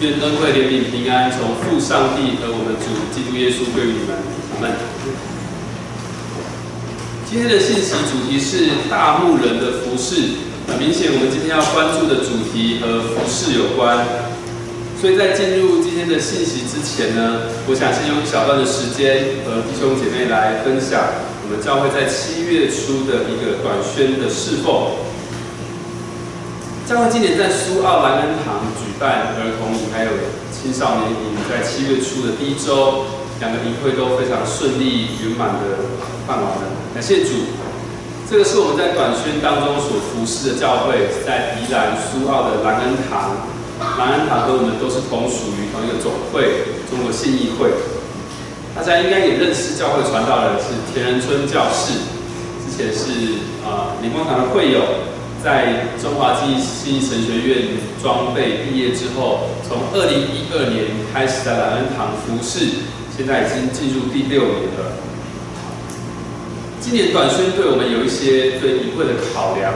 愿恩惠、怜悯、平安从父上帝和我们主基督耶稣归于你们。阿门。今天的信息主题是大牧人的服饰。很明显，我们今天要关注的主题和服饰有关。所以在进入今天的信息之前呢，我想先用一小段的时间和弟兄姐妹来分享我们教会在七月初的一个短宣的侍奉。教会今年在苏澳兰恩堂举办儿童营，还有青少年营，在七月初的第一周，两个营会都非常顺利圆满的办完了。感谢主，这个是我们在短宣当中所服侍的教会，在宜兰苏澳的兰恩堂。兰恩堂和我们都是同属于同一个总会——中国信义会。大家应该也认识教会传道人是田仁春教士，之前是啊灵光堂的会友。在中华技艺神学院装备毕业之后，从二零一二年开始在兰恩堂服侍，现在已经进入第六年了。今年短宣对我们有一些对隐会的考量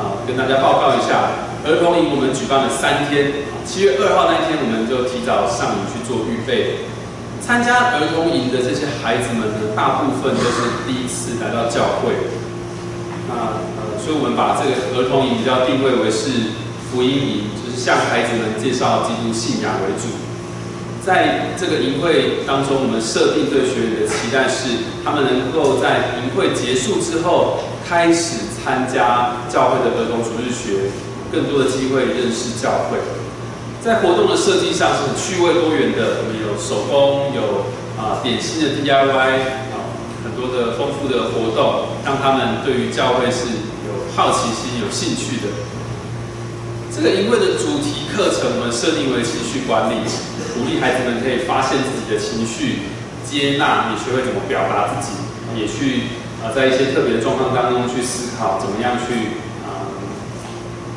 啊，跟大家报告一下。儿童营我们举办了三天，七月二号那天我们就提早上营去做预备。参加儿童营的这些孩子们呢，大部分都是第一次来到教会。那所以，我们把这个儿童营比较定位为是福音营，就是向孩子们介绍基督信仰为主。在这个营会当中，我们设定对学员的期待是，他们能够在营会结束之后，开始参加教会的儿童主日学，更多的机会认识教会。在活动的设计上是趣味多元的，我们有手工，有啊点心的 DIY，啊很多的丰富的活动，让他们对于教会是。好奇心、有兴趣的这个营会的主题课程，我们设定为情绪管理，鼓励孩子们可以发现自己的情绪，接纳，也学会怎么表达自己，也去啊，在一些特别的状况当中去思考，怎么样去啊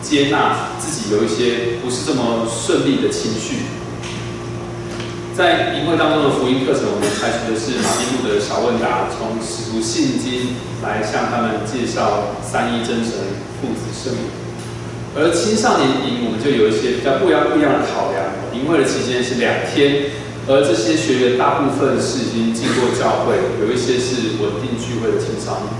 接纳自己有一些不是这么顺利的情绪。在营会当中的福音课程，我们采取的是马丁路的小问答，从使徒信经来向他们介绍三一真神父子圣母。而青少年营，我们就有一些比较不一样不一样的考量。营会的期间是两天，而这些学员大部分是已经进过教会，有一些是稳定聚会的青少年。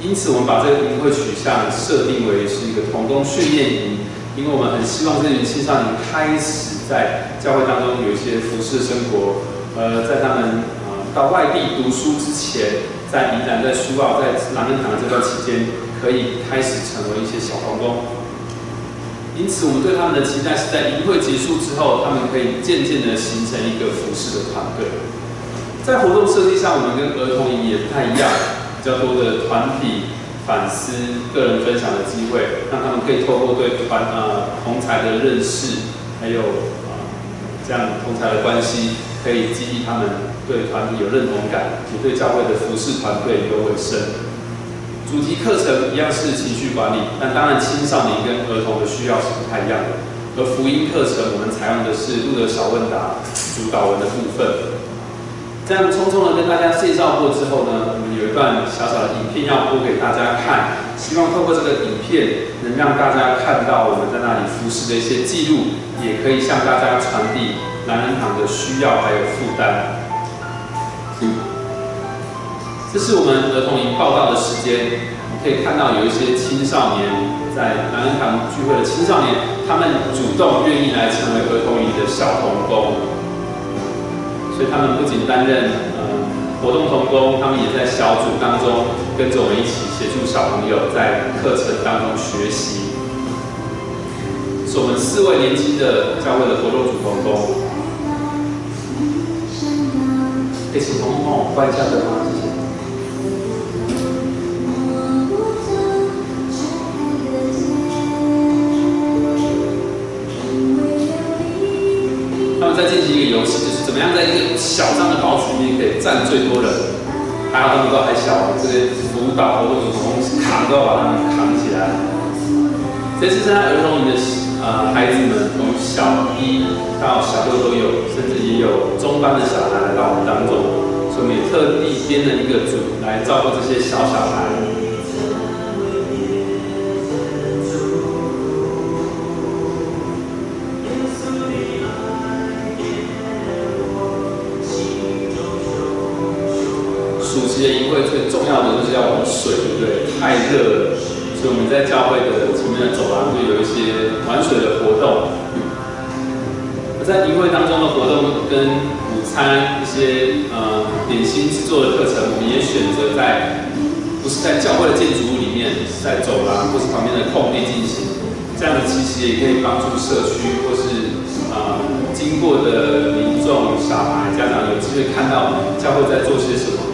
因此，我们把这个营会取向设定为是一个童工训练营，因为我们很希望这群青少年开始。在教会当中有一些服侍生活，呃，在他们啊到外地读书之前，在宜兰、在苏澳、在南恩堂这段期间，可以开始成为一些小童工。因此，我们对他们的期待是在营会结束之后，他们可以渐渐的形成一个服侍的团队。在活动设计上，我们跟儿童营也不太一样，比较多的团体反思、个人分享的机会，让他们可以透过对团呃同才的认识，还有啊。这样同才的关系可以激励他们对团体有认同感，也对教会的服饰团队有尾声。主题课程一样是情绪管理，但当然青少年跟儿童的需要是不太一样的。而福音课程我们采用的是路德小问答主导文的部分。这样匆匆的跟大家介绍过之后呢，我们有一段小小的影片要播给大家看，希望透过这个影片能让大家看到我们在那里服侍的一些记录。也可以向大家传递男人堂的需要还有负担。这是我们儿童营报道的时间，你可以看到有一些青少年在男人堂聚会的青少年，他们主动愿意来成为儿童营的小童工，所以他们不仅担任呃活动童工，他们也在小组当中跟着我们一起协助小朋友在课程当中学习。是我们四位年轻的教会的活动组同工，可以请同工帮我关一下灯吗？谢谢。他们在进行一个游戏，怎么样在一个小张的报纸里面可以站最多人。还好他们都还小，这些辅导活动组同工扛都要把他们扛起来。这次参加儿童营的。呃，孩子们从小一到小六都有，甚至也有中班的小孩来到我们当中，所以我们也特地编了一个组来照顾这些小小孩。太热了，所以我们在教会的前面的走廊就有一些玩水的活动。而在营会当中的活动跟午餐一些呃点心制作的课程，我们也选择在不是在教会的建筑物里面，在走廊或是旁边的空地进行。这样的其实也可以帮助社区或是呃经过的民众、小孩、家长有机会看到教会在做些什么。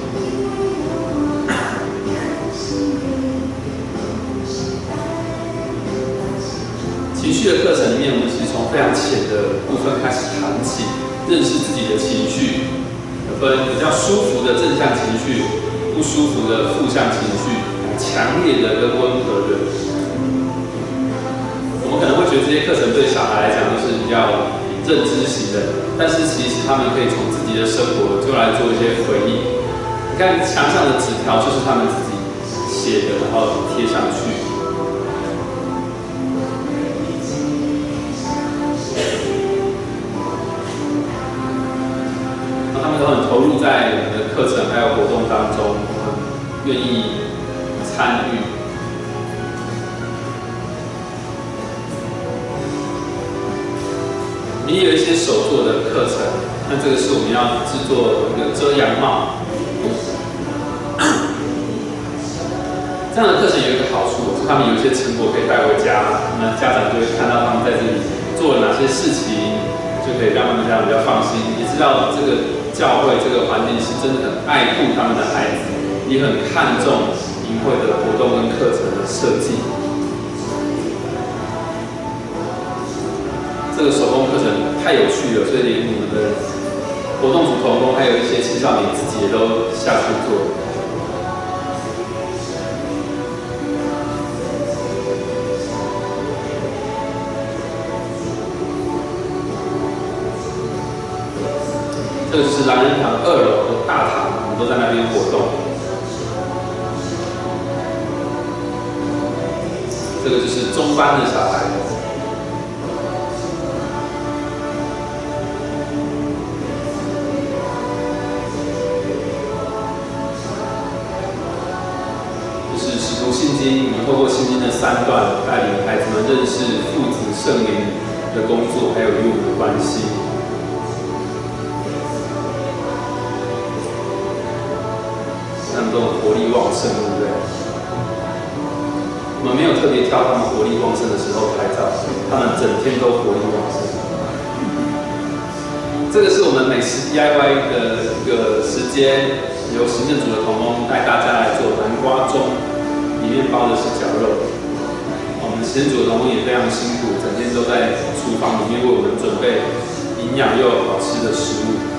绪的课程里面，我们其实从非常浅的部分开始谈起，认识自己的情绪，分比较舒服的正向情绪，不舒服的负向情绪，强烈的跟温和的。我们可能会觉得这些课程对小孩来讲都是比较认知型的，但是其实他们可以从自己的生活就来做一些回忆。你看墙上的纸条就是他们自己写的，然后贴上去。投入在我们的课程还有活动当中，我们愿意参与。你有一些手做的课程，那这个是我们要制作一个遮阳帽。这样的课程有一个好处，他们有一些成果可以带回家，那家长就会看到他们在这里做了哪些事情，就可以让他们家长比较放心，也知道这个。教会这个环境是真的很爱护他们的孩子，也很看重营会的活动跟课程的设计。这个手工课程太有趣了，所以连你们的活动组同工，还有一些青少年自己也都下去做。这是狼人堂二楼的大堂，我们都在那边活动。这个就是中班的小孩，就是使徒信经，我们透过信经的三段，带领孩子们认识父子圣灵的工作，还有与我们的关系。特别挑他们活力旺盛的时候拍照，他们整天都活力旺盛。这个是我们美食 DIY 的一个时间，由行政组的同工带大家来做南瓜盅，里面包的是绞肉。我们行政组的同工也非常辛苦，整天都在厨房里面为我们准备营养又好吃的食物。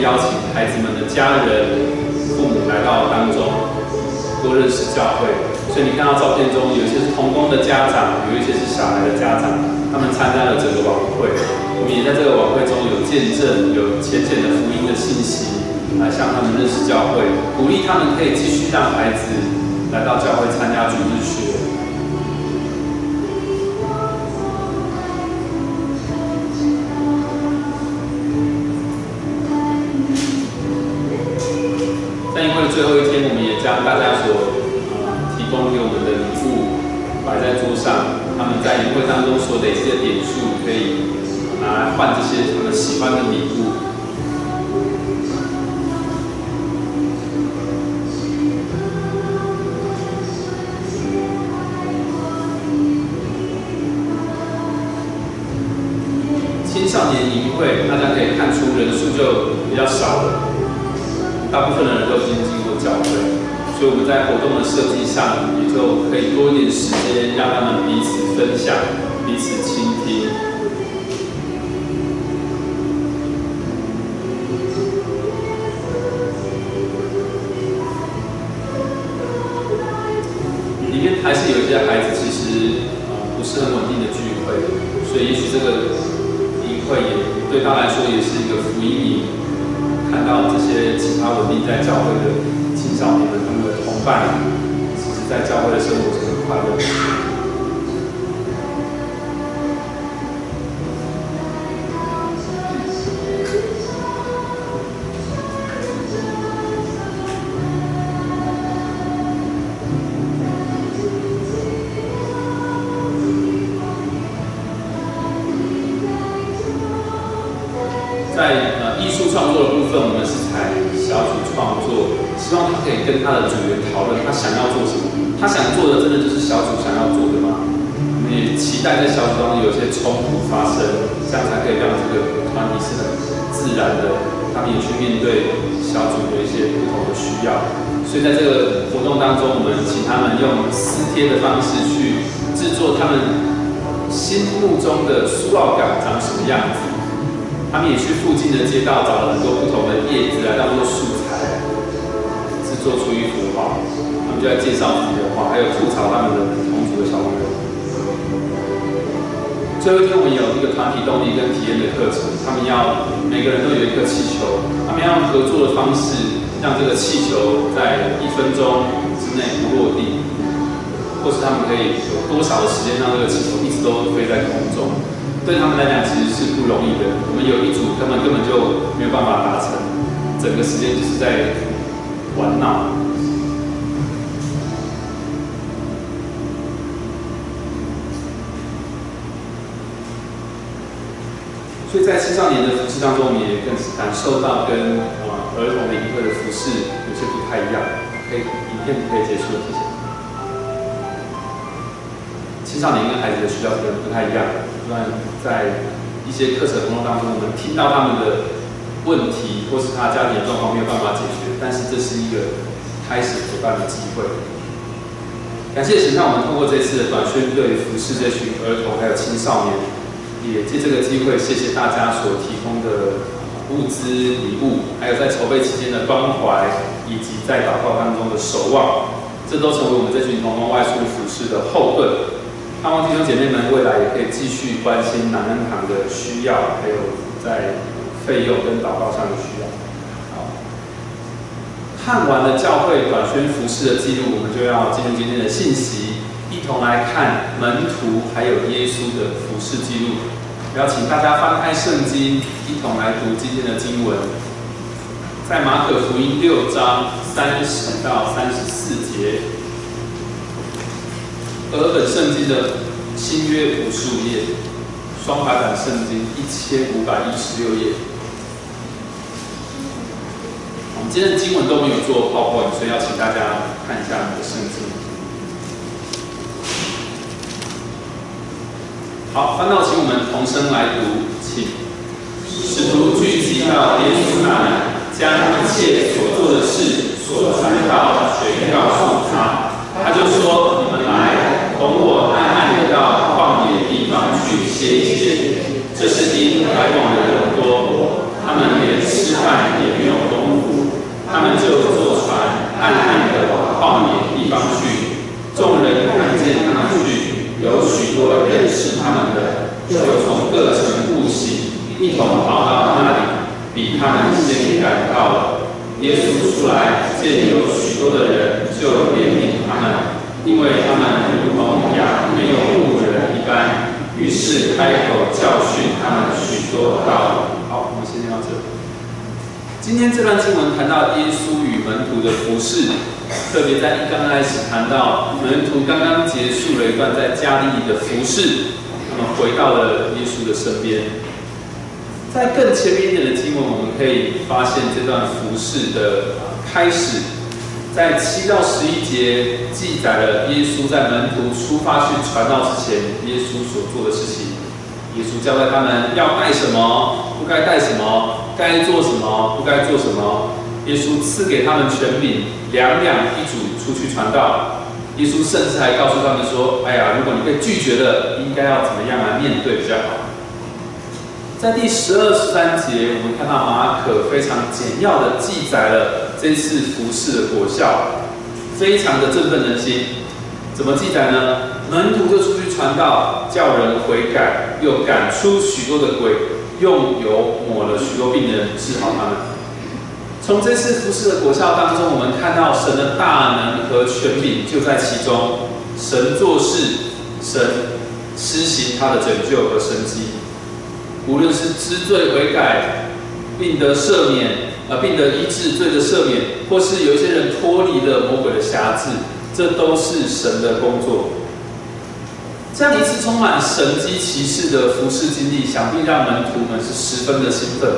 邀请孩子们的家人、父母来到当中，多认识教会。所以你看到照片中，有一些是童工的家长，有一些是小孩的家长，他们参加了整个晚会。我们也在这个晚会中有见证，有浅浅的福音的信息，来向他们认识教会，鼓励他们可以继续让孩子来到教会参加主日学。会当中所累积的点数，可以拿来换这些他们喜欢的礼物。青少年营会，大家可以看出人数就比较少了，大部分人。所以我们在活动的设计上，也就可以多一点时间，让他们彼此分享、彼此倾听。里面还是有一些孩子，其实呃不是很稳定的聚会，所以也许这个营会也对他来说也是一个福音，看到这些其他稳定在教会的们。伴，其实在教会的生活是很快乐。的小组想要做的吗？我们也期待在小组当中有些冲突发生，这样才可以让这个团体是很自然的，他们也去面对小组的一些不同的需要。所以在这个活动当中，我们请他们用撕贴的方式去制作他们心目中的苏澳港长什么样子。他们也去附近的街道找了很多不同的叶子来当做素材。制作出一幅画，就在介绍自己的画，还有吐槽他们的同组的小朋友。最后一天，我们有一个团体动力跟体验的课程，他们要每个人都有一颗气球，他们要用合作的方式，让这个气球在一分钟之内不落地，或是他们可以有多少的时间让这个气球一直都飞在空中？对他们来讲，其实是不容易的。我们有一组他们根本就没有办法达成，整个时间就是在。玩闹，所以在青少年的服饰当中，我们也更感受到跟呃儿童领会的服饰有些不太一样。可以，影片可以结束了，谢谢。青少年跟孩子的需要可能不太一样，那在一些课程活动当中，我们听到他们的。问题或是他家庭状况没有办法解决，但是这是一个开始陪伴的机会。感谢神，让我们通过这次的短宣队服饰这群儿童还有青少年，也借这个机会谢谢大家所提供的物资礼物，还有在筹备期间的关怀，以及在祷告当中的守望，这都成为我们这群童工外出服饰的后盾。盼望弟兄姐妹们未来也可以继续关心南恩堂的需要，还有在。费用跟祷告上的需要。好，看完了教会短宣服饰的记录，我们就要进入今天的信息，同来看门徒还有耶稣的服饰记录。邀请大家翻开圣经，一同来读今天的经文，在马可福音六章三十到三十四节。俄本圣经的新约五十五页，双排版圣经一千五百一十六页。我们今天的经文都没有做泡泡，所以要请大家看一下我们的圣经。好，翻到请我们同声来读，请。使徒聚集到耶稣那里，将一切所做的事、所传到全告诉他，他就说：“你们来，同我暗暗的到旷野地方去歇一歇。”这是因来往的人多，他们连吃饭也没有功夫，他们就。说认识他们的，就从各城各乡一同跑到那里，比他们先赶到了。耶稣出来，见有许多的人，就怜悯他们，因为他们如同羊没有牧人一般，于是开口教训他们许多道理。今天这段经文谈到耶稣与门徒的服饰，特别在一刚开始谈到门徒刚刚结束了一段在加利的服饰，那么回到了耶稣的身边。在更前面一点的经文，我们可以发现这段服饰的开始，在七到十一节记载了耶稣在门徒出发去传道之前，耶稣所做的事情。耶稣交代他们要带什么，不该带什么，该做什么，不该做什么。耶稣赐给他们权柄，两两一组出去传道。耶稣甚至还告诉他们说：“哎呀，如果你被拒绝了，应该要怎么样来面对比较好。”在第十二、十三节，我们看到马可非常简要的记载了这次服饰的果效，非常的振奋人心。怎么记载呢？门徒就出去传道，叫人悔改，又赶出许多的鬼，用油抹了许多病人，治好他们。从这次服饰的果效当中，我们看到神的大能和权柄就在其中。神做事，神施行他的拯救和神迹。无论是知罪悔改，病得赦免，啊，病得医治，罪的赦免，或是有一些人脱离了魔鬼的辖制，这都是神的工作。这样一次充满神机骑士的服饰经历，想必让门徒们是十分的兴奋，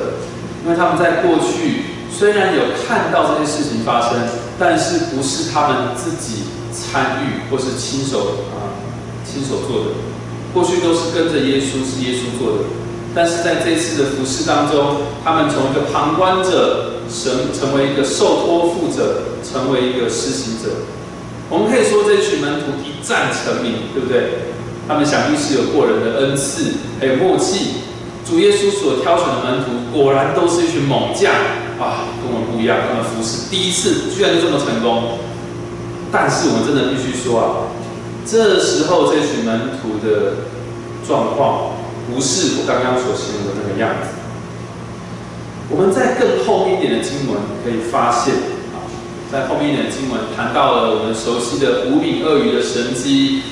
因为他们在过去虽然有看到这些事情发生，但是不是他们自己参与或是亲手啊亲手做的，过去都是跟着耶稣，是耶稣做的。但是在这次的服饰当中，他们从一个旁观者，神成为一个受托付者，成为一个施行者。我们可以说，这群门徒一战成名，对不对？他们想必是有过人的恩赐，还有默契。主耶稣所挑选的门徒，果然都是一群猛将啊，跟我们不一样。他们服侍第一次居然就这么成功。但是我们真的必须说啊，这时候这群门徒的状况。不是我刚刚所形容的那个样子。我们在更后面一点的经文可以发现，啊，在后面一点的经文谈到了我们熟悉的五饼鳄鱼的神迹，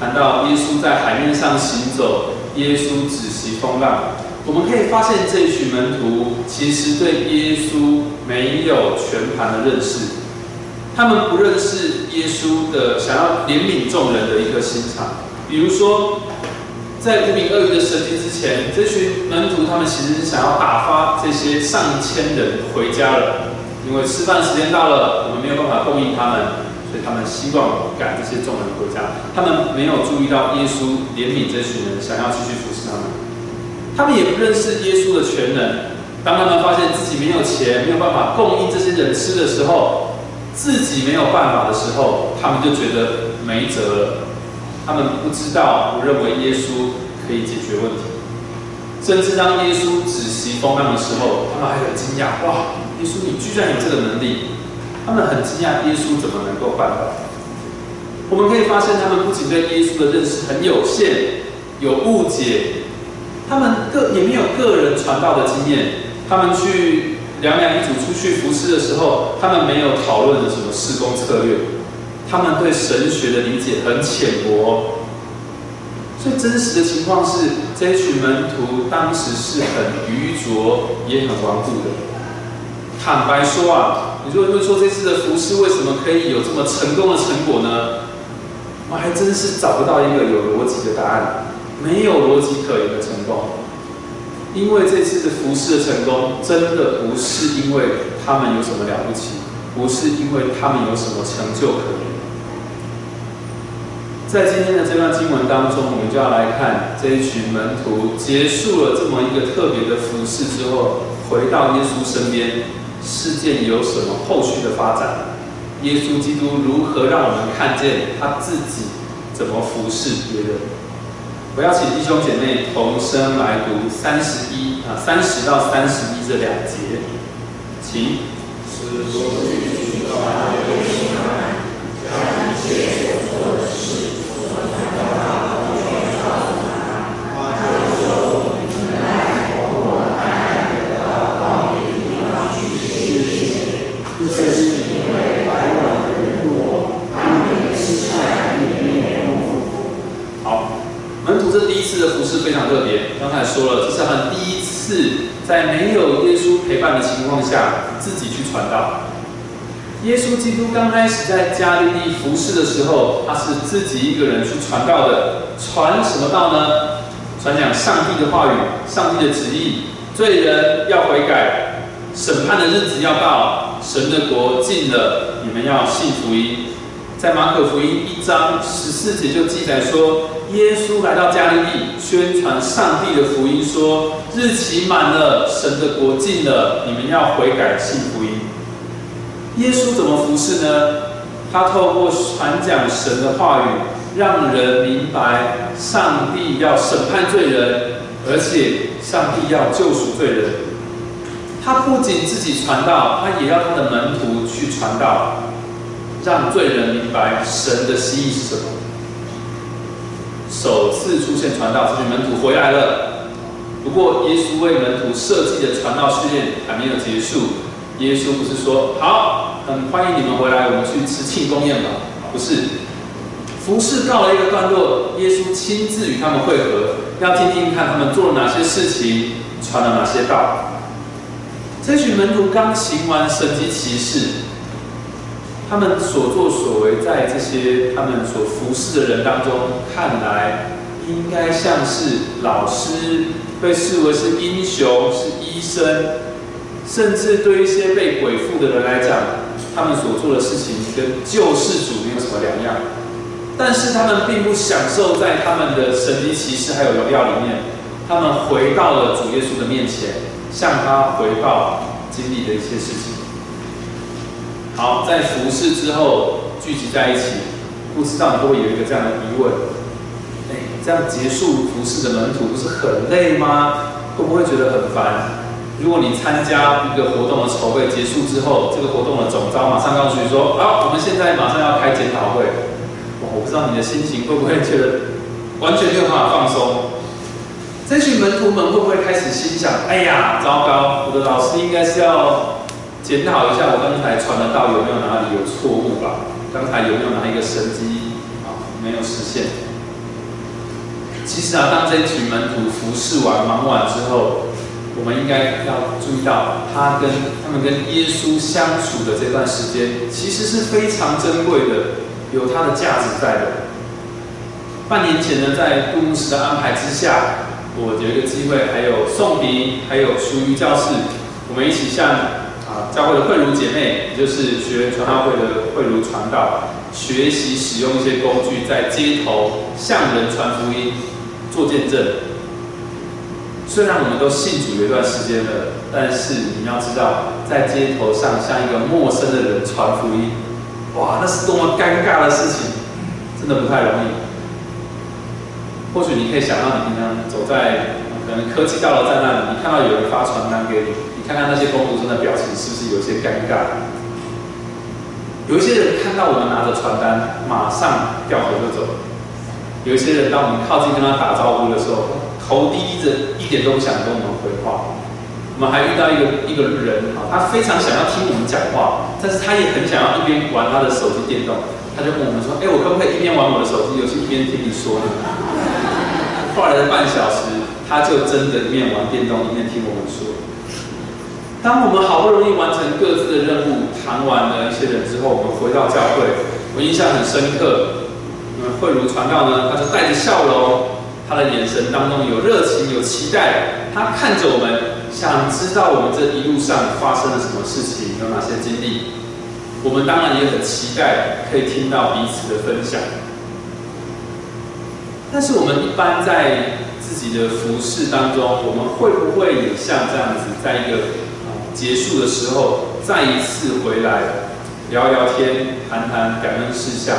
谈到耶稣在海面上行走，耶稣止息风浪。我们可以发现这群门徒其实对耶稣没有全盘的认识，他们不认识耶稣的想要怜悯众人的一个心肠，比如说。在五饼鳄鱼的神迹之前，这群门徒他们其实是想要打发这些上千人回家了，因为吃饭时间到了，我们没有办法供应他们，所以他们希望赶这些众人回家。他们没有注意到耶稣怜悯这群人，想要继续服侍他们。他们也不认识耶稣的全能。当他们发现自己没有钱，没有办法供应这些人吃的时候，自己没有办法的时候，他们就觉得没辙了。他们不知道，不认为耶稣可以解决问题，甚至当耶稣止息风浪的时候，他们还很惊讶：哇，耶稣你居然有这个能力！他们很惊讶，耶稣怎么能够办到？我们可以发现，他们不仅对耶稣的认识很有限，有误解，他们个也没有个人传道的经验。他们去两两一组出去服侍的时候，他们没有讨论什么施工策略。他们对神学的理解很浅薄，最真实的情况是，这一群门徒当时是很愚拙，也很顽固的。坦白说啊，你就会问说，这次的服饰为什么可以有这么成功的成果呢？我还真是找不到一个有逻辑的答案，没有逻辑可言的成功。因为这次的服饰的成功，真的不是因为他们有什么了不起，不是因为他们有什么成就可言。在今天的这段经文当中，我们就要来看这一群门徒结束了这么一个特别的服饰之后，回到耶稣身边，事件有什么后续的发展？耶稣基督如何让我们看见他自己怎么服侍别人？我要请弟兄姐妹同声来读三十一啊，三十到三十一这两节，请。是因为的，也。好，门徒这第一次的服侍非常特别。刚才说了，这是他们第一次在没有耶稣陪伴的情况下自己去传道。耶稣基督刚开始在加利利服侍的时候，他是自己一个人去传道的。传什么道呢？传讲上帝的话语，上帝的旨意。罪人要悔改，审判的日子要到。神的国近了，你们要信福音。在马可福音一章十四节就记载说，耶稣来到加利利，宣传上帝的福音，说日期满了，神的国近了，你们要悔改信福音。耶稣怎么服侍呢？他透过传讲神的话语，让人明白上帝要审判罪人，而且上帝要救赎罪人。他不仅自己传道，他也要他的门徒去传道，让罪人明白神的心意是什么。首次出现传道，这群门徒回来了。不过，耶稣为门徒设计的传道训练还没有结束。耶稣不是说好，很欢迎你们回来，我们去吃庆功宴吧？不是，服侍告了一个段落，耶稣亲自与他们会合，要听听看他们做了哪些事情，传了哪些道。这群门徒刚行完神级骑士，他们所作所为，在这些他们所服侍的人当中看来，应该像是老师，被视为是英雄，是医生。甚至对一些被鬼附的人来讲，他们所做的事情跟救世主没有什么两样。但是他们并不享受在他们的神级骑士还有荣耀里面，他们回到了主耶稣的面前，向他回报经历的一些事情。好，在服侍之后聚集在一起，不知道你会不会有一个这样的疑问：哎，这样结束服侍的门徒不是很累吗？会不会觉得很烦？如果你参加一个活动的筹备结束之后，这个活动的总招马上告诉你说：“好，我们现在马上要开检讨会。”，我不知道你的心情会不会觉得完全没有办法放松？这群门徒们会不会开始心想：“哎呀，糟糕，我的老师应该是要检讨一下我刚才传的道有没有哪里有错误吧？刚才有没有哪一个神机啊没有实现？”其实啊，当这群门徒服侍完、忙完之后，我们应该要注意到，他跟他们跟耶稣相处的这段时间，其实是非常珍贵的，有它的价值在的。半年前呢，在杜牧师的安排之下，我有一个机会，还有宋平，还有属于教室，我们一起向啊教会的慧茹姐妹，也就是学员传道会的慧茹传道，学习使用一些工具，在街头向人传福音，做见证。虽然我们都信主有一段时间了，但是你要知道，在街头上向一个陌生的人传福音，哇，那是多么尴尬的事情，真的不太容易。或许你可以想到，你平常走在可能科技大楼在那里，你看到有人发传单给你，你看看那些工读生的表情是不是有些尴尬？有一些人看到我们拿着传单，马上掉头就走；有一些人当我们靠近跟他打招呼的时候，头低着，一点都不想跟我们回。我们还遇到一个一个人哈，他非常想要听我们讲话，但是他也很想要一边玩他的手机电动。他就问我们说：“哎，我可不可以一边玩我的手机游戏，一边听你说呢？” 后来的半小时，他就真的一面玩电动，一面听我们说。当我们好不容易完成各自的任务，谈完了一些人之后，我们回到教会，我印象很深刻。嗯，慧如传道呢，他就带着笑容。他的眼神当中有热情，有期待。他看着我们，想知道我们这一路上发生了什么事情，有哪些经历。我们当然也很期待可以听到彼此的分享。但是我们一般在自己的服饰当中，我们会不会也像这样子，在一个结束的时候，再一次回来聊聊天，谈谈感恩事项，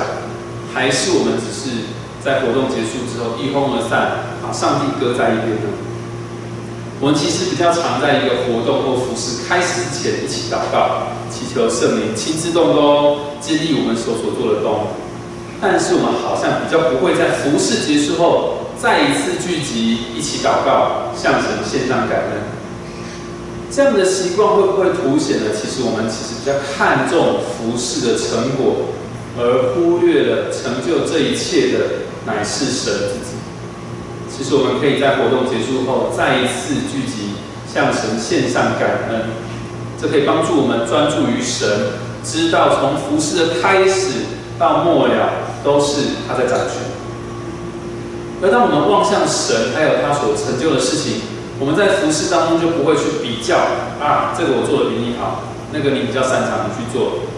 还是我们只是？在活动结束之后一哄而散，把上帝搁在一边呢。我们其实比较常在一个活动或服饰开始之前一起祷告，祈求圣灵亲自动工，激励我们所所做的工。但是我们好像比较不会在服饰结束后再一次聚集一起祷告，向神献上感恩。这样的习惯会不会凸显了？其实我们其实比较看重服饰的成果，而忽略了成就这一切的。乃是神。其实我们可以在活动结束后再一次聚集，向神献上感恩。这可以帮助我们专注于神，知道从服饰的开始到末了都是他在掌权。而当我们望向神，还有他所成就的事情，我们在服饰当中就不会去比较啊，这个我做的比你好，那个你比较擅长，你去做。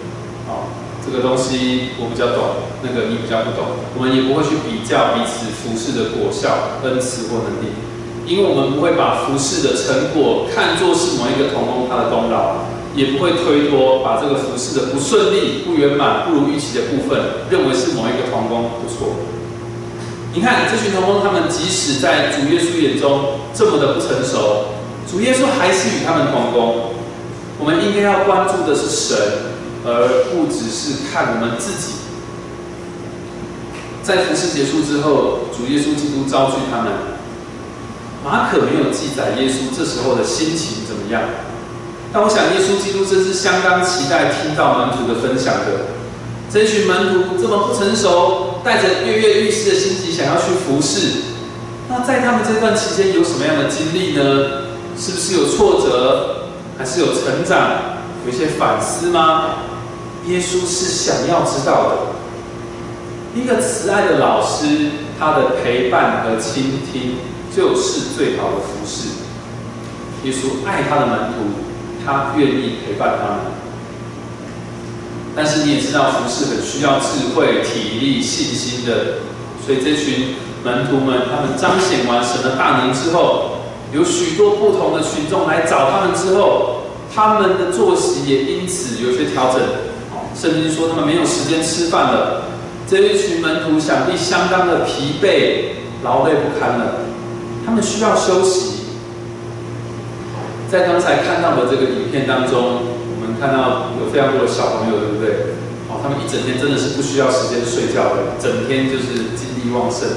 这个东西我比较懂，那个你比较不懂。我们也不会去比较彼此服侍的果效、恩赐或能力。因为我们不会把服饰的成果看作是某一个童工他的功劳，也不会推脱把这个服饰的不顺利、不圆满、不如预期的部分，认为是某一个童工不错。你看这群童工，他们即使在主耶稣眼中这么的不成熟，主耶稣还是与他们同工。我们应该要关注的是神，而不只是看我们自己。在服饰结束之后，主耶稣基督召聚他们。马可没有记载耶稣这时候的心情怎么样，但我想耶稣基督真是相当期待听到门徒的分享的。这群门徒这么不成熟，带着跃跃欲试的心情想要去服侍，那在他们这段期间有什么样的经历呢？是不是有挫折，还是有成长，有一些反思吗？耶稣是想要知道的。一个慈爱的老师，他的陪伴和倾听。就是最好的服侍。耶稣爱他的门徒，他愿意陪伴他们。但是你也知道，服侍很需要智慧、体力、信心的。所以这群门徒们，他们彰显完神的大能之后，有许多不同的群众来找他们之后，他们的作息也因此有些调整。圣经说他们没有时间吃饭了。这一群门徒想必相当的疲惫、劳累不堪了。他们需要休息。在刚才看到的这个影片当中，我们看到有非常多的小朋友，对不对？哦，他们一整天真的是不需要时间睡觉的，整天就是精力旺盛。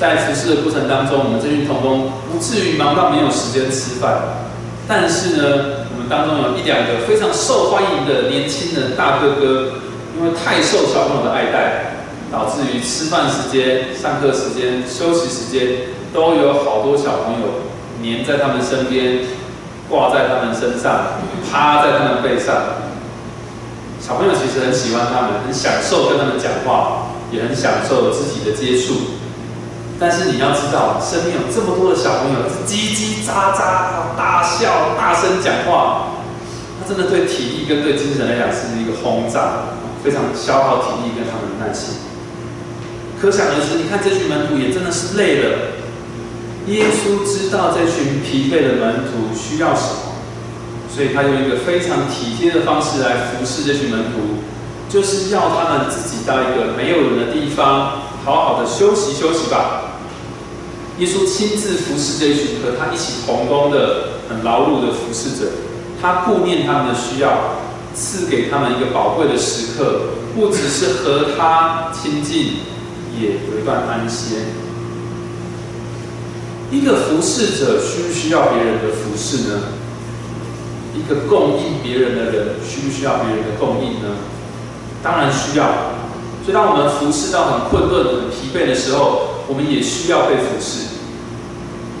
在服侍的过程当中，我们这群童工不至于忙到没有时间吃饭，但是呢，当中有一两个非常受欢迎的年轻人大哥哥，因为太受小朋友的爱戴，导致于吃饭时间、上课时间、休息时间。都有好多小朋友黏在他们身边，挂在他们身上，趴在他们背上。小朋友其实很喜欢他们，很享受跟他们讲话，也很享受自己的接触。但是你要知道，身边有这么多的小朋友，叽叽喳喳、大笑、大声讲话，那真的对体力跟对精神来讲是一个轰炸，非常消耗体力跟他们的耐心。可想而知，你看这群门徒也真的是累了。耶稣知道这群疲惫的门徒需要什么，所以他用一个非常体贴的方式来服侍这群门徒，就是要他们自己到一个没有人的地方，好好的休息休息吧。耶稣亲自服侍这群和他一起同工的很劳碌的服侍者，他顾念他们的需要，赐给他们一个宝贵的时刻，不只是和他亲近，也有一段安歇。一个服侍者需不需要别人的服侍呢？一个供应别人的人需不需要别人的供应呢？当然需要。所以当我们服侍到很困顿、很疲惫的时候，我们也需要被服侍。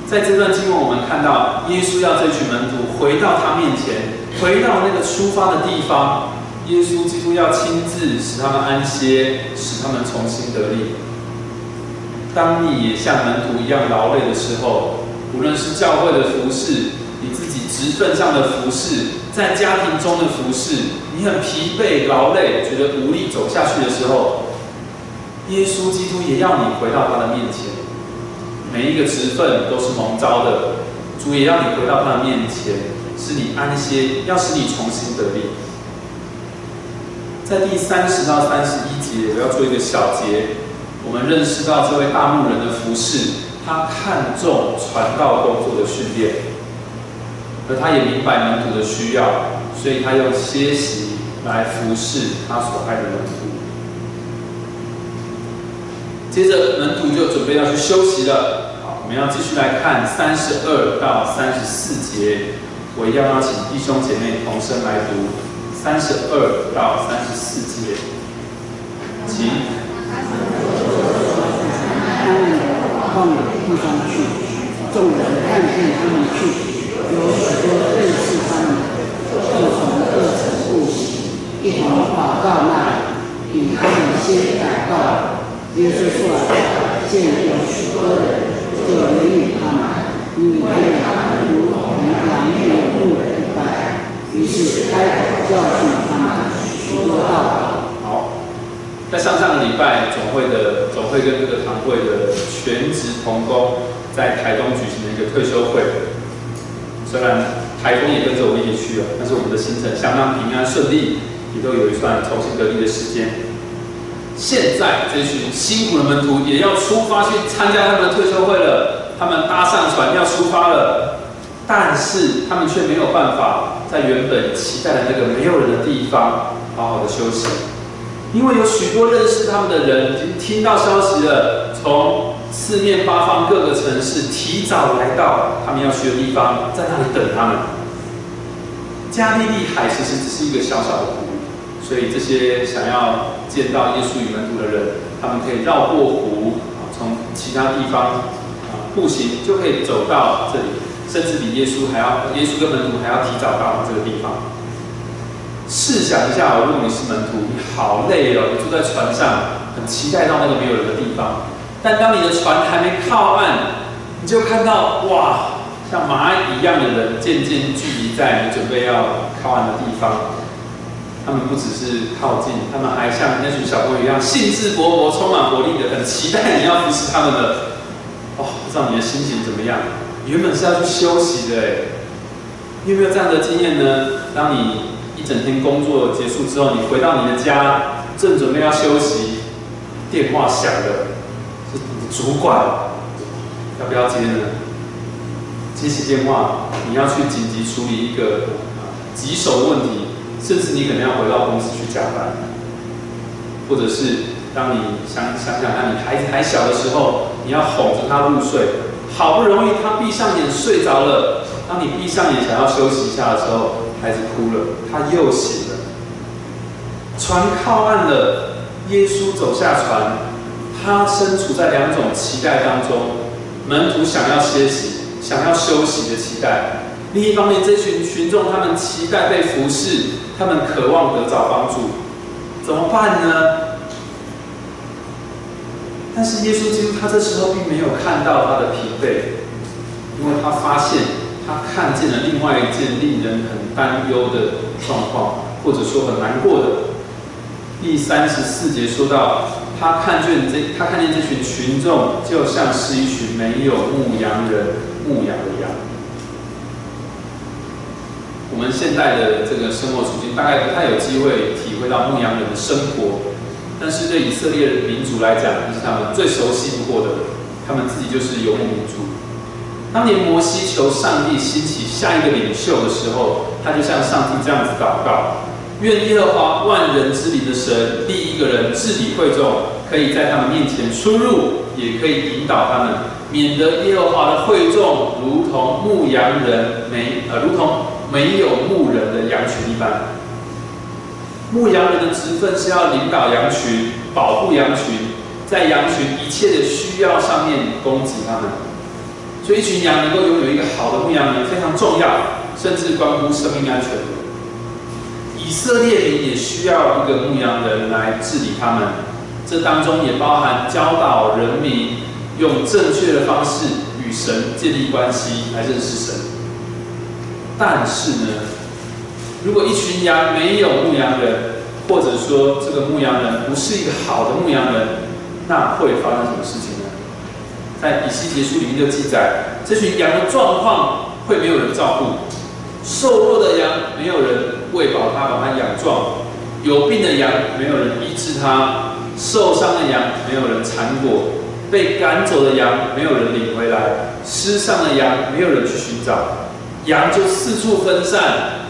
在这段经文，我们看到耶稣要这群门徒回到他面前，回到那个出发的地方。耶稣基督要亲自使他们安歇，使他们重新得力。当你也像门徒一样劳累的时候，无论是教会的服侍，你自己职份上的服饰，在家庭中的服饰，你很疲惫劳累，觉得无力走下去的时候，耶稣基督也要你回到他的面前。每一个职份都是蒙召的，主也要你回到他的面前，使你安歇，要使你重新得力。在第三十到三十一节，我要做一个小结。我们认识到这位大牧人的服饰，他看重传道工作的训练，而他也明白门徒的需要，所以他用歇息来服侍他所爱的门徒。接着门徒就准备要去休息了。好，我们要继续来看三十二到三十四节，我一样邀请弟兄姐妹同声来读三十二到三十四节，请。往地方去，众人看见他们去，有许多认识他们，就从各城步行，一同祷告那里，与他们先祷告。耶稣说，见有许多人，就怜悯他们，因为他们如同羊没有牧人一般。于是开口教训他们许多道理。好，在上上礼拜总会的总会跟这个堂会的全职同工在台东举行了一个退休会。虽然台风也跟着我们一起去了，但是我们的行程相当平安顺利，也都有一段重新隔离的时间。现在这群辛苦的门徒也要出发去参加他们的退休会了，他们搭上船要出发了，但是他们却没有办法在原本期待的那个没有人的地方好好的休息，因为有许多认识他们的人已经听到消息了，从四面八方各个城市提早来到他们要去的地方，在那里等他们。加利利海其实只是一个小小的湖。所以这些想要见到耶稣与门徒的人，他们可以绕过湖，从其他地方啊步行就可以走到这里，甚至比耶稣还要，耶稣跟门徒还要提早到这个地方。试想一下，如果你是门徒，你好累哦，你坐在船上，很期待到那个没有人的地方，但当你的船还没靠岸，你就看到哇，像蚂蚁一样的人渐渐聚集在你准备要靠岸的地方。他们不只是靠近，他们还像那群小朋友一样兴致勃勃、充满活力的，很期待你要扶持他们的。哦，不知道你的心情怎么样？原本是要去休息的，哎，你有没有这样的经验呢？当你一整天工作结束之后，你回到你的家，正准备要休息，电话响了，主管，要不要接呢？接起电话，你要去紧急处理一个棘手问题。甚至你可能要回到公司去加班，或者是当你想想想看，你孩子还小的时候，你要哄着他入睡，好不容易他闭上眼睡着了，当你闭上眼想要休息一下的时候，孩子哭了，他又醒了。船靠岸了，耶稣走下船，他身处在两种期待当中：门徒想要歇息、想要休息的期待；另一方面，这群群众他们期待被服侍。他们渴望得到帮助，怎么办呢？但是耶稣基督他这时候并没有看到他的疲惫，因为他发现他看见了另外一件令人很担忧的状况，或者说很难过的。第三十四节说到，他看见这他看见这群群众就像是一群没有牧羊人牧羊的羊。我们现代的这个生活处境，大概不太有机会体会到牧羊人的生活。但是对以色列民族来讲，这是他们最熟悉不过的。他们自己就是游牧民族。当年摩西求上帝兴起下一个领袖的时候，他就像上帝这样子祷告：愿耶和华万人之灵的神，第一个人治理会众，可以在他们面前出入，也可以引导他们，免得耶和华的会众如同牧羊人没呃，如同。没有牧人的羊群一般，牧羊人的职分是要领导羊群、保护羊群，在羊群一切的需要上面供给他们。所以，一群羊能够拥有一个好的牧羊人非常重要，甚至关乎生命安全。以色列民也需要一个牧羊人来治理他们，这当中也包含教导人民用正确的方式与神建立关系，来认识神。但是呢，如果一群羊没有牧羊人，或者说这个牧羊人不是一个好的牧羊人，那会发生什么事情呢？在以西结书里面就记载，这群羊的状况会没有人照顾，瘦弱的羊没有人喂饱它，把它养壮；有病的羊没有人医治它，受伤的羊没有人缠裹，被赶走的羊没有人领回来，失丧的羊没有人去寻找。羊就四处分散，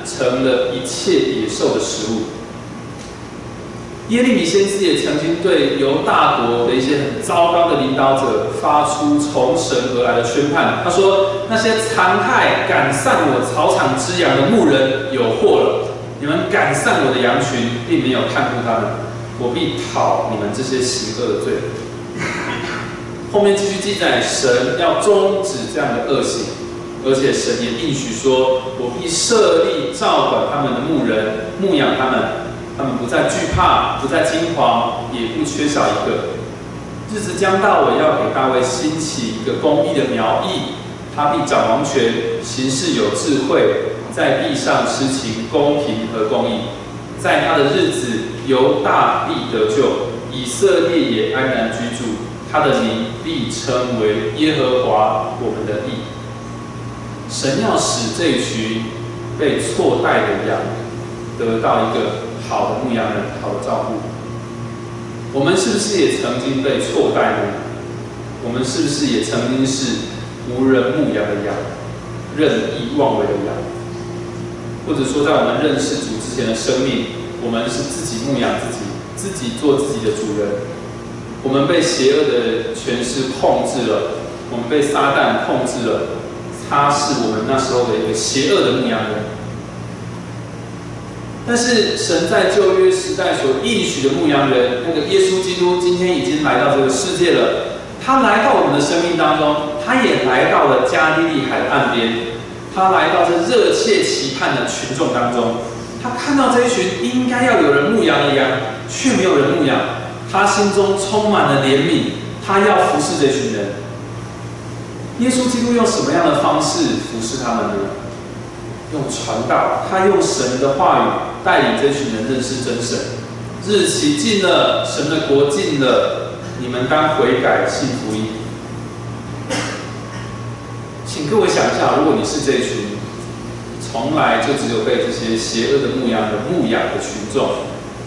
成了一切野兽的食物。耶利米先知也曾经对犹大国的一些很糟糕的领导者发出从神而来的宣判。他说：“那些残害赶散我草场之羊的牧人有祸了！你们赶散我的羊群，并没有看顾他们，我必讨你们这些行恶的罪。”后面继续记载，神要终止这样的恶行。而且神也应许说：“我必设立照管他们的牧人，牧养他们，他们不再惧怕，不再惊惶，也不缺少一个。日子将到，我要给大卫兴起一个公义的苗裔，他必掌王权，行事有智慧，在地上施行公平和公义。在他的日子，由大地得救，以色列也安然居住。他的名必称为耶和华我们的地。”神要使这群被错待的羊得到一个好的牧羊人，好的照顾。我们是不是也曾经被错待过？我们是不是也曾经是无人牧羊的羊，任意妄为的羊？或者说，在我们认识主之前的生命，我们是自己牧养自己，自己做自己的主人。我们被邪恶的权势控制了，我们被撒旦控制了。他是我们那时候的一个邪恶的牧羊人，但是神在旧约时代所应许的牧羊人，那个耶稣基督今天已经来到这个世界了。他来到我们的生命当中，他也来到了加利利海岸边，他来到这热切期盼的群众当中。他看到这一群应该要有人牧羊的羊，却没有人牧羊，他心中充满了怜悯，他要服侍这群人。耶稣基督用什么样的方式服侍他们呢？用传道，他用神的话语带领这群人认识真神。日期近了，神的国近了，你们当悔改信福音。请各位想一下，如果你是这群从来就只有被这些邪恶的牧羊人牧养的群众，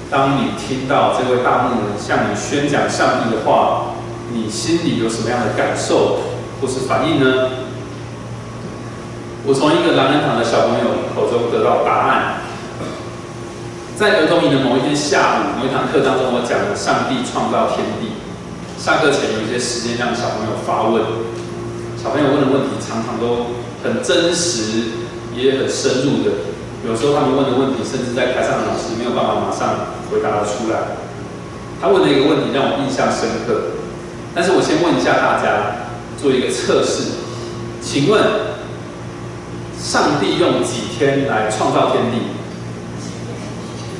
当你听到这位大牧人向你宣讲上帝的话，你心里有什么样的感受？或是反应呢？我从一个狼人堂的小朋友口中得到答案。在儿童营的某一天下午，某一堂课当中，我讲了上帝创造天地。上课前有一些时间让小朋友发问，小朋友问的问题常常都很真实，也很深入的。有时候他们问的问题，甚至在台上的老师没有办法马上回答得出来。他问的一个问题让我印象深刻，但是我先问一下大家。做一个测试，请问，上帝用几天来创造天地？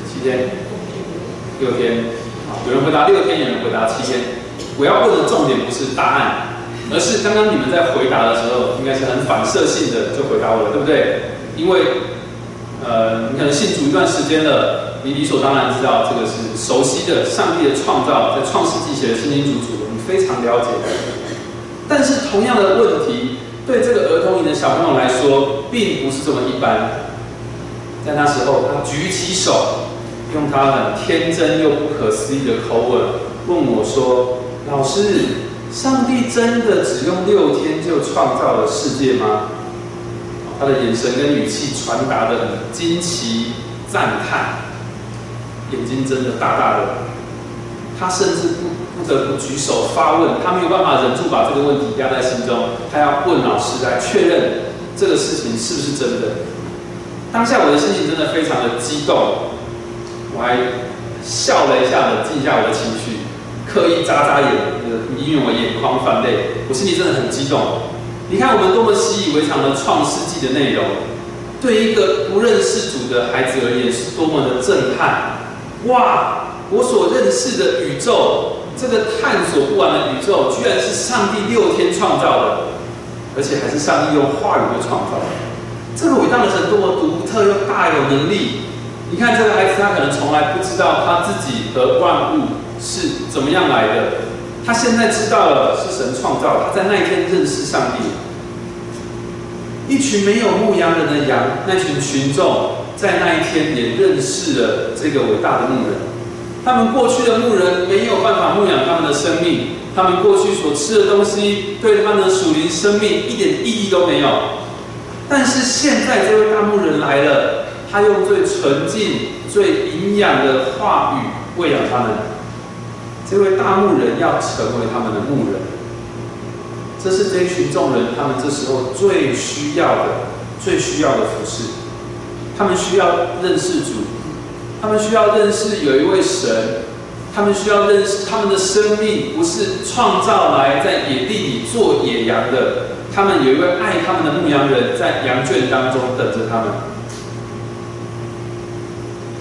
七天，六天。有人回答六天，有人回答七天。我要问的重点不是答案，而是刚刚你们在回答的时候，应该是很反射性的就回答我了，对不对？因为，呃，你可能信主一段时间了，你理所当然知道这个是熟悉的上帝的创造，在创世纪写的清清楚楚，你非常了解。但是同样的问题，对这个儿童营的小朋友来说，并不是这么一般。在那时候，他举起手，用他很天真又不可思议的口吻问我说：“老师，上帝真的只用六天就创造了世界吗？”他的眼神跟语气传达的很惊奇、赞叹，眼睛真的大大的。他甚至不。不得不举手发问，他没有办法忍住把这个问题压在心中，他要问老师来确认这个事情是不是真的。当下我的心情真的非常的激动，我还笑了一下，冷静一下我的情绪，刻意眨眨眼，以免我眼眶泛泪。我心里真的很激动。你看我们多么习以为常的创世纪的内容，对一个不认识主的孩子而言是多么的震撼！哇，我所认识的宇宙。这个探索不完的宇宙，居然是上帝六天创造的，而且还是上帝用话语去创造。这个伟大的神多么独特又大有能力！你看这个孩子，他可能从来不知道他自己和万物是怎么样来的，他现在知道了是神创造。他在那一天认识上帝。一群没有牧羊人的羊，那群群众在那一天也认识了这个伟大的牧人。他们过去的牧人没有办法牧养他们的生命，他们过去所吃的东西对他们的属灵生命一点意义都没有。但是现在这位大牧人来了，他用最纯净、最营养的话语喂养他们。这位大牧人要成为他们的牧人，这是这群众人他们这时候最需要的、最需要的服饰。他们需要认识主。他们需要认识有一位神，他们需要认识他们的生命不是创造来在野地里做野羊的，他们有一位爱他们的牧羊人，在羊圈当中等着他们。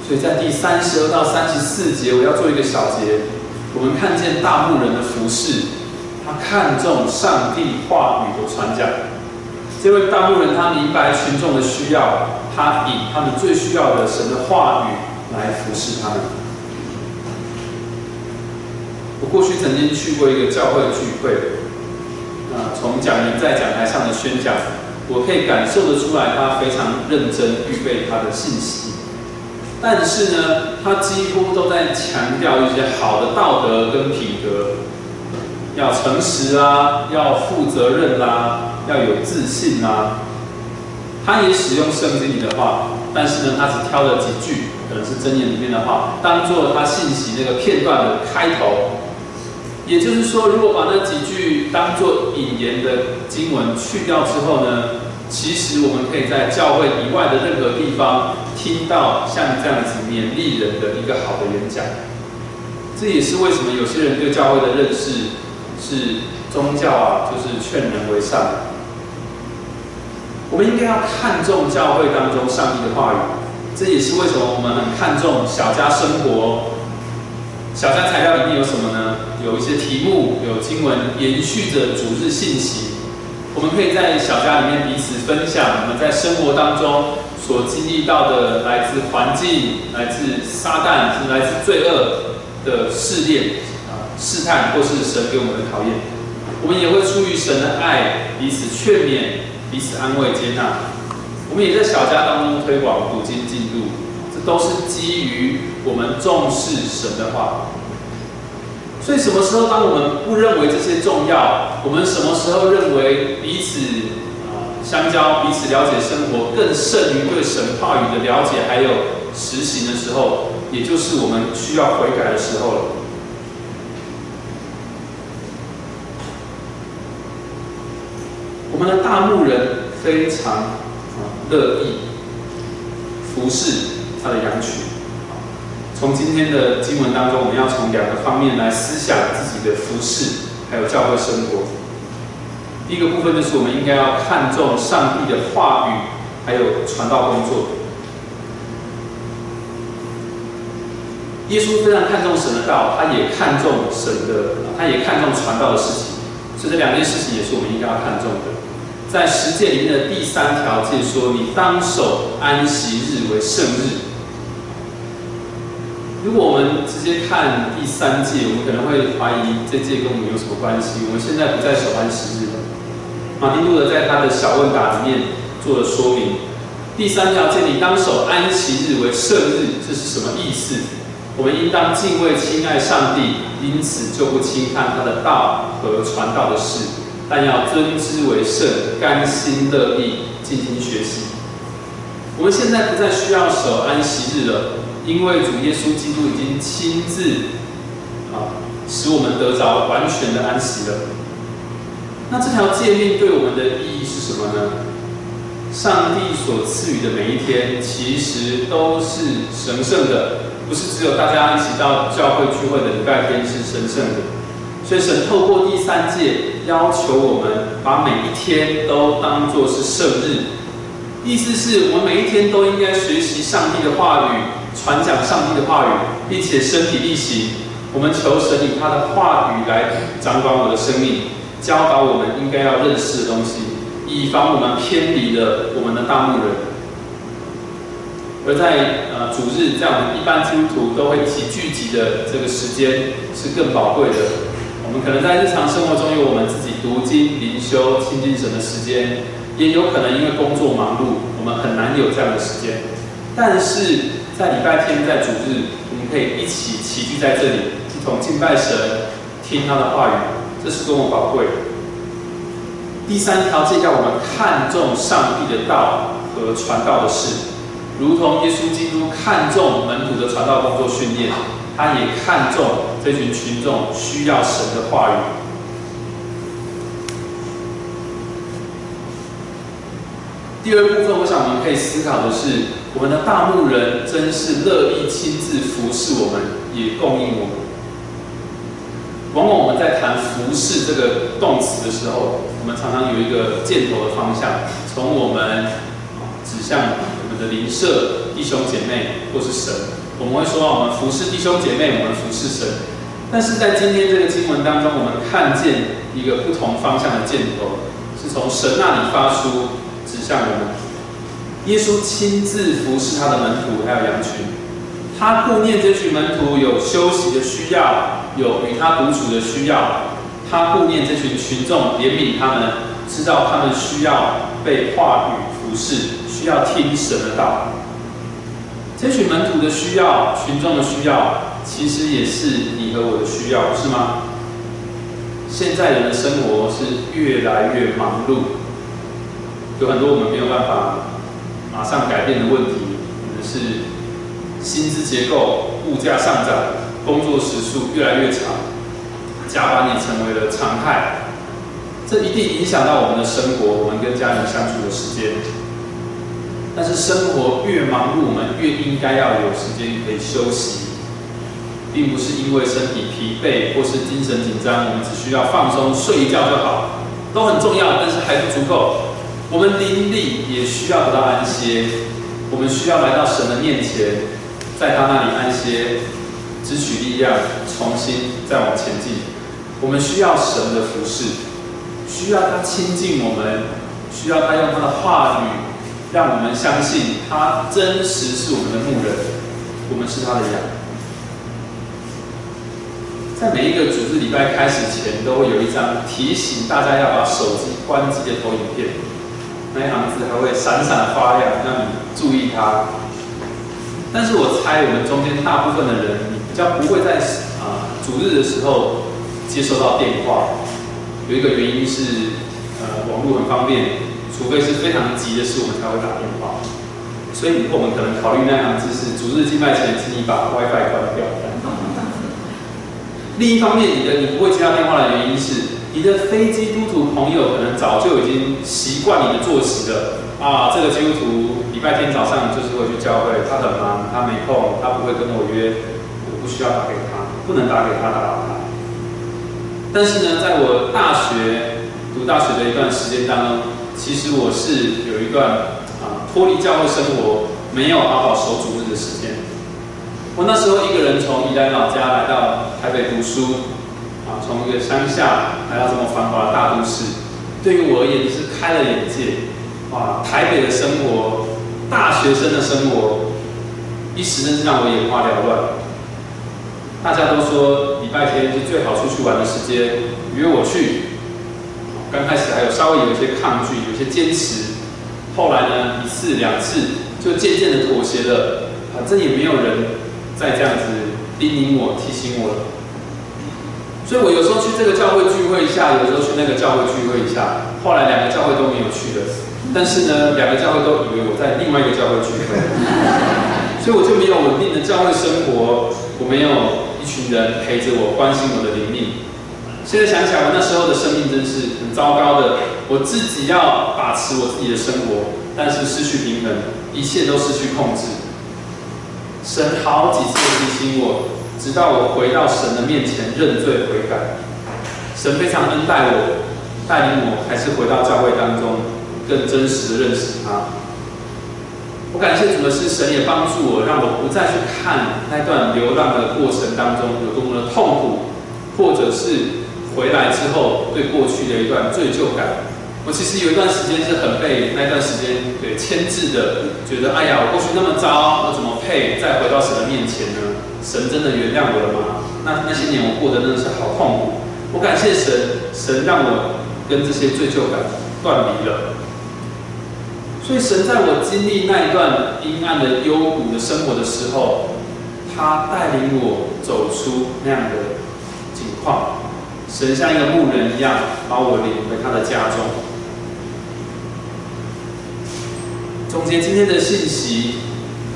所以在第三十二到三十四节，我要做一个小结，我们看见大牧人的服饰，他看重上帝话语的传讲。这位大牧人他明白群众的需要，他以他们最需要的神的话语来服侍他们。我过去曾经去过一个教会聚会。啊，从讲员在讲台上的宣讲，我可以感受得出来，他非常认真预备他的信息。但是呢，他几乎都在强调一些好的道德跟品格，要诚实啊，要负责任啦，要有自信啊。他也使用圣经里的话，但是呢，他只挑了几句，可能是箴言里面的话，当做他信息那个片段的开头。也就是说，如果把那几句当做引言的经文去掉之后呢，其实我们可以在教会以外的任何地方听到像这样子勉励人的一个好的演讲。这也是为什么有些人对教会的认识是宗教啊，就是劝人为善。我们应该要看重教会当中上帝的话语，这也是为什么我们很看重小家生活。小家材料里面有什么呢？有一些题目，有经文延续着主日信息。我们可以在小家里面彼此分享我们在生活当中所经历到的来自环境、来自撒旦、是来自罪恶的试炼啊、试探，或是神给我们的考验。我们也会出于神的爱，彼此劝勉、彼此安慰、接纳。我们也在小家当中推广古今进度，这都是基于我们重视神的话。所以，什么时候当我们不认为这些重要，我们什么时候认为彼此相交、彼此了解生活更胜于对神话语的了解还有实行的时候，也就是我们需要悔改的时候了。我们的大牧人非常乐意服侍他的羊群。从今天的经文当中，我们要从两个方面来思想自己的服饰，还有教会生活。第一个部分就是我们应该要看重上帝的话语，还有传道工作。耶稣非常看重神的道，他也看重神的，他也看重传道的事情。所以这两件事情也是我们应该要看重的。在十诫里面的第三条诫说：“你当守安息日为圣日。”如果我们直接看第三届，我们可能会怀疑这届跟我们有什么关系。我们现在不在守安息日。马丁路德在他的小问答里面做了说明。第三条诫，你当守安息日为圣日，这是什么意思？我们应当敬畏、亲爱上帝，因此就不轻看他的道和传道的事，但要尊之为圣，甘心乐意进行学习。我们现在不再需要守安息日了。因为主耶稣基督已经亲自啊，使我们得着完全的安息了。那这条诫命对我们的意义是什么呢？上帝所赐予的每一天，其实都是神圣的，不是只有大家一起到教会聚会的礼拜天是神圣的。所以神透过第三诫要求我们，把每一天都当作是圣日。意思是我们每一天都应该学习上帝的话语。传讲上帝的话语，并且身体力行。我们求神以他的话语来掌管我的生命，教导我们应该要认识的东西，以防我们偏离了我们的大牧人。而在呃主日，在我们一般基督徒都会一起聚集的这个时间是更宝贵的。我们可能在日常生活中有我们自己读经、灵修、亲近神的时间，也有可能因为工作忙碌，我们很难有这样的时间。但是在礼拜天，在主日，我们可以一起齐聚在这里，一同敬拜神，听他的话语，这是多么宝贵。第三条诫叫我们看重上帝的道和传道的事，如同耶稣基督看重门徒的传道工作训练，他也看重这群群众需要神的话语。第二部分，我想我们可以思考的是。我们的大牧人真是乐意亲自服侍我们，也供应我们。往往我们在谈服侍这个动词的时候，我们常常有一个箭头的方向，从我们指向我们的邻舍、弟兄姐妹或是神。我们会说我们服侍弟兄姐妹，我们服侍神。但是在今天这个经文当中，我们看见一个不同方向的箭头，是从神那里发出，指向我们。耶稣亲自服侍他的门徒还有羊群，他顾念这群门徒有休息的需要，有与他独处的需要。他顾念这群群众，怜悯他们，知道他们需要被话语服侍，需要听神的道。这群门徒的需要，群众的需要，其实也是你和我的需要，不是吗？现在人的生活是越来越忙碌，有很多我们没有办法马上改变的问题，可能是薪资结构、物价上涨、工作时数越来越长。加班也成为了常态，这一定影响到我们的生活，我们跟家人相处的时间。但是生活越忙碌，我们越应该要有时间可以休息，并不是因为身体疲惫或是精神紧张，我们只需要放松睡一觉就好，都很重要，但是还不足够。我们灵力也需要得到安歇，我们需要来到神的面前，在他那里安歇，支取力量，重新再往前进。我们需要神的服侍，需要他亲近我们，需要他用他的话语，让我们相信他真实是我们的牧人，我们是他的羊。在每一个主日礼拜开始前，都会有一张提醒大家要把手机关机的投影片，那一行字还会闪闪发亮，让你注意它。但是我猜我们中间大部分的人，比较不会在啊主日的时候。接收到电话，有一个原因是，呃，网络很方便，除非是非常急的事，我们才会打电话。所以以后我们可能考虑那样子是，逐日敬拜前，请你把 WiFi 关掉。另一方面，你的你不会接到电话的原因是，你的非基督徒朋友可能早就已经习惯你的作息了。啊，这个基督徒礼拜天早上就是会去教会，他很忙，他没空，他不会跟我约，不需要打给他，不能打给他打扰他。但是呢，在我大学读大学的一段时间当中，其实我是有一段啊脱离教会生活，没有好好守主日的时间。我那时候一个人从宜兰老家来到台北读书，啊，从一个乡下来到这么繁华的大都市，对于我而言是开了眼界。哇，台北的生活，大学生的生活，一时真是让我眼花缭乱。大家都说礼拜天是最好出去玩的时间，约我去。刚开始还有稍微有一些抗拒，有些坚持。后来呢，一次两次就渐渐的妥协了。反正也没有人再这样子叮咛我、提醒我了。所以我有时候去这个教会聚会一下，有时候去那个教会聚会一下。后来两个教会都没有去的，但是呢，两个教会都以为我在另外一个教会聚会，所以我就没有稳定的教会生活，我没有。一群人陪着我，关心我的灵命。现在想起来，我那时候的生命真是很糟糕的。我自己要把持我自己的生活，但是失去平衡，一切都失去控制。神好几次提醒我，直到我回到神的面前认罪悔改。神非常恩待我，带领我还是回到教会当中，更真实的认识他。我感谢主的是，神也帮助我，让我不再去看那段流浪的过程当中有多么的痛苦，或者是回来之后对过去的一段罪疚感。我其实有一段时间是很被那段时间给牵制的，觉得哎呀，我过去那么糟，我怎么配再回到神的面前呢？神真的原谅我了吗？那那些年我过得真的是好痛苦。我感谢神，神让我跟这些罪疚感断离了。所以神在我经历那一段阴暗的幽谷的生活的时候，他带领我走出那样的境况。神像一个牧人一样，把我领回他的家中。总结今天的信息，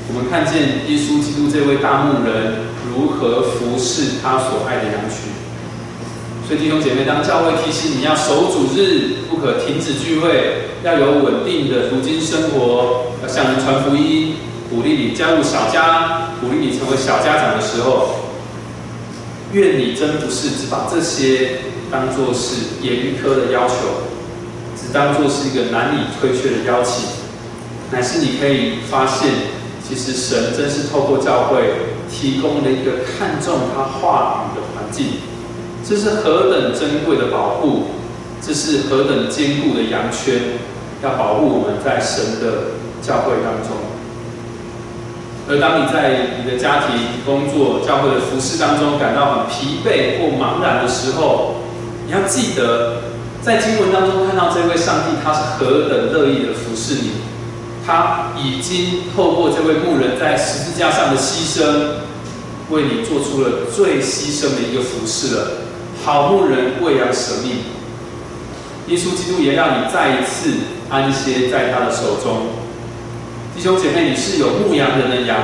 我们看见耶稣基督这位大牧人如何服侍他所爱的羊群。所以弟兄姐妹，当教会提醒你要守主日，不可停止聚会，要有稳定的读经生活，要向人传福音，鼓励你加入小家，鼓励你成为小家长的时候，愿你真不是只把这些当做是严苛的要求，只当做是一个难以推却的邀请，乃是你可以发现，其实神真是透过教会提供了一个看重他话语的环境。这是何等珍贵的保护，这是何等坚固的羊圈，要保护我们在神的教会当中。而当你在你的家庭、工作、教会的服饰当中感到很疲惫或茫然的时候，你要记得，在经文当中看到这位上帝，他是何等乐意的服侍你，他已经透过这位牧人在十字架上的牺牲，为你做出了最牺牲的一个服饰了。好牧人喂养舍命，耶稣基督也让你再一次安歇在他的手中。弟兄姐妹，你是有牧羊人的羊，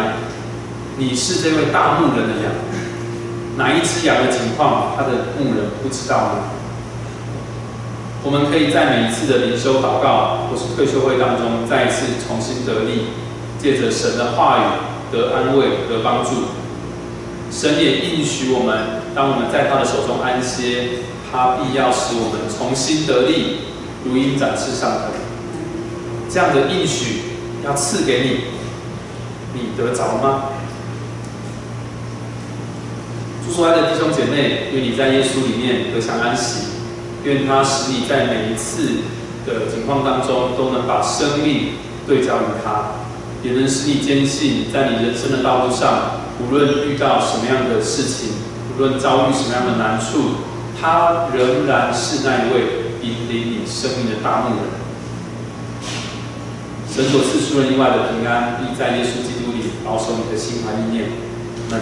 你是这位大牧人的羊。哪一只羊的情况，他的牧人不知道吗？我们可以在每一次的灵修祷告或是退休会当中，再一次重新得力，借着神的话语得安慰、得帮助。神也应许我们，当我们在他的手中安歇，他必要使我们重新得力，如鹰展翅上腾。这样的应许。要赐给你，你得着吗？祝所爱的弟兄姐妹，愿你在耶稣里面得享安息，愿他使你在每一次的情况当中都能把生命对焦于他，也能使你坚信，在你人生的道路上，无论遇到什么样的事情，无论遭遇什么样的难处，他仍然是那一位引领你生命的大牧人。神所赐出人意外的平安，必在耶稣基督里保守你的心怀意念。那，